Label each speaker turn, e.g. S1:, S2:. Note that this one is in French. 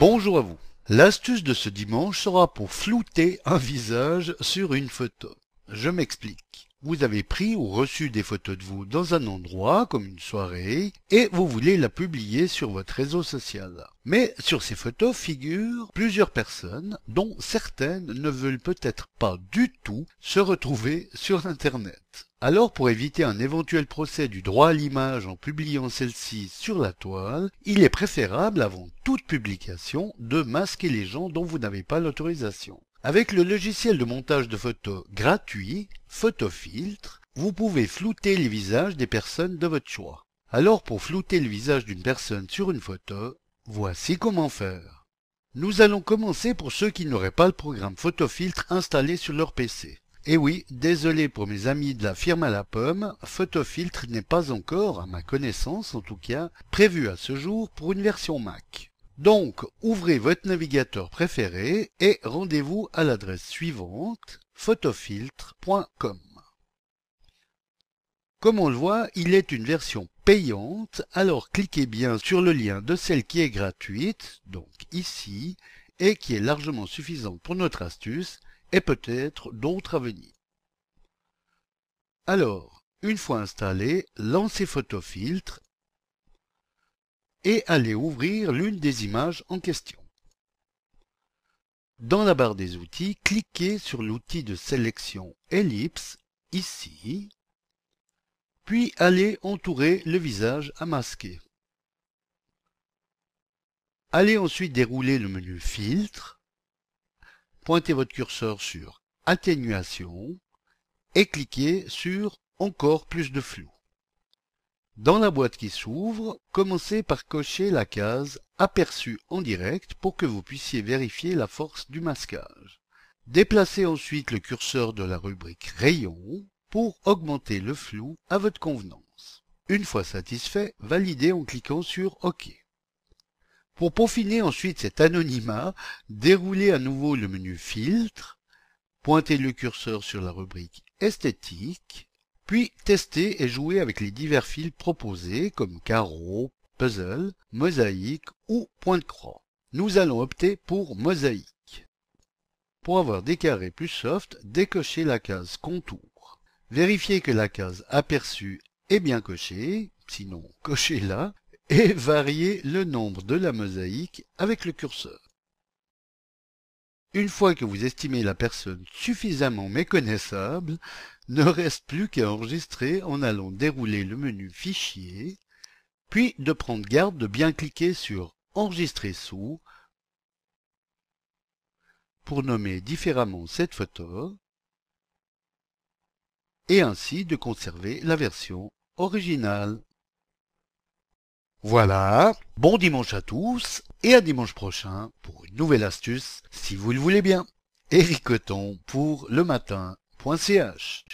S1: Bonjour à vous. L'astuce de ce dimanche sera pour flouter un visage sur une photo. Je m'explique. Vous avez pris ou reçu des photos de vous dans un endroit, comme une soirée, et vous voulez la publier sur votre réseau social. Mais sur ces photos figurent plusieurs personnes dont certaines ne veulent peut-être pas du tout se retrouver sur Internet. Alors pour éviter un éventuel procès du droit à l'image en publiant celle-ci sur la toile, il est préférable avant toute publication de masquer les gens dont vous n'avez pas l'autorisation. Avec le logiciel de montage de photos gratuit, Photofiltre, vous pouvez flouter les visages des personnes de votre choix. Alors pour flouter le visage d'une personne sur une photo, voici comment faire. Nous allons commencer pour ceux qui n'auraient pas le programme Photofiltre installé sur leur PC. Et oui, désolé pour mes amis de la firme à la pomme, Photofiltre n'est pas encore, à ma connaissance en tout cas, prévu à ce jour pour une version Mac. Donc, ouvrez votre navigateur préféré et rendez-vous à l'adresse suivante, photofiltre.com. Comme on le voit, il est une version payante, alors cliquez bien sur le lien de celle qui est gratuite, donc ici, et qui est largement suffisante pour notre astuce, et peut-être d'autres à venir. Alors, une fois installé, lancez Photofiltre et allez ouvrir l'une des images en question. Dans la barre des outils, cliquez sur l'outil de sélection Ellipse, ici, puis allez entourer le visage à masquer. Allez ensuite dérouler le menu Filtre, pointez votre curseur sur Atténuation et cliquez sur Encore plus de flou. Dans la boîte qui s'ouvre, commencez par cocher la case Aperçu en direct pour que vous puissiez vérifier la force du masquage. Déplacez ensuite le curseur de la rubrique Rayon pour augmenter le flou à votre convenance. Une fois satisfait, validez en cliquant sur OK. Pour peaufiner ensuite cet anonymat, déroulez à nouveau le menu Filtre, pointez le curseur sur la rubrique Esthétique, puis testez et jouez avec les divers fils proposés comme carreau, puzzle, mosaïque ou point de croix. Nous allons opter pour mosaïque. Pour avoir des carrés plus soft, décochez la case contour. Vérifiez que la case aperçu est bien cochée, sinon cochez-la, et variez le nombre de la mosaïque avec le curseur. Une fois que vous estimez la personne suffisamment méconnaissable, ne reste plus qu'à enregistrer en allant dérouler le menu Fichier, puis de prendre garde de bien cliquer sur Enregistrer sous pour nommer différemment cette photo et ainsi de conserver la version originale. Voilà, bon dimanche à tous et à dimanche prochain pour une nouvelle astuce si vous le voulez bien. Eric pour le matin.ch